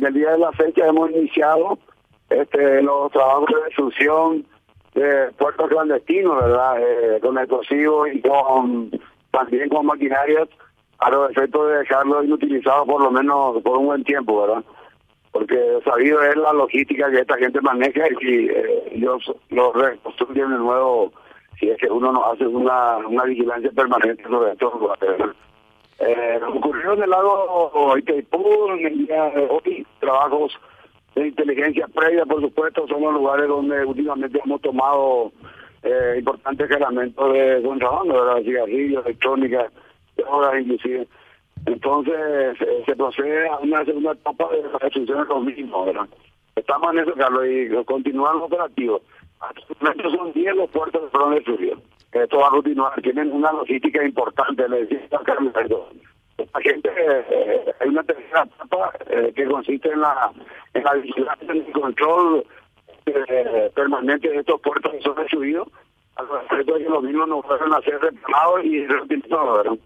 En el día de la fecha hemos iniciado este, los trabajos de destrucción de puertos clandestinos, ¿verdad? Eh, con explosivos y con también con maquinarias a los efectos de dejarlo inutilizado por lo menos por un buen tiempo, ¿verdad? Porque sabido es la logística que esta gente maneja y eh, ellos lo reconstruyen de nuevo si es que uno no hace una, una vigilancia permanente sobre estos lugares. Eh, ocurrió en el lago Itaipú en el día de hoy, trabajos de inteligencia previa, por supuesto, son los lugares donde últimamente hemos tomado eh, importantes elementos de contrabando, ¿verdad? cigarrillos, electrónica, drogas inclusive. Entonces se procede a una segunda etapa de la destrucción de los mismos, ¿verdad? Estamos en eso, Carlos, y continúan los operativos. Estos son 10 los puertos que fueron destruidos. Esto va tienen una logística importante, le decía Carlos esta gente, eh, hay una tercera etapa eh, que consiste en la, en la vigilancia y control eh, permanente de estos puertos que son destruidos, al respecto de que los mismos no fueron a ser reparados y ¿verdad?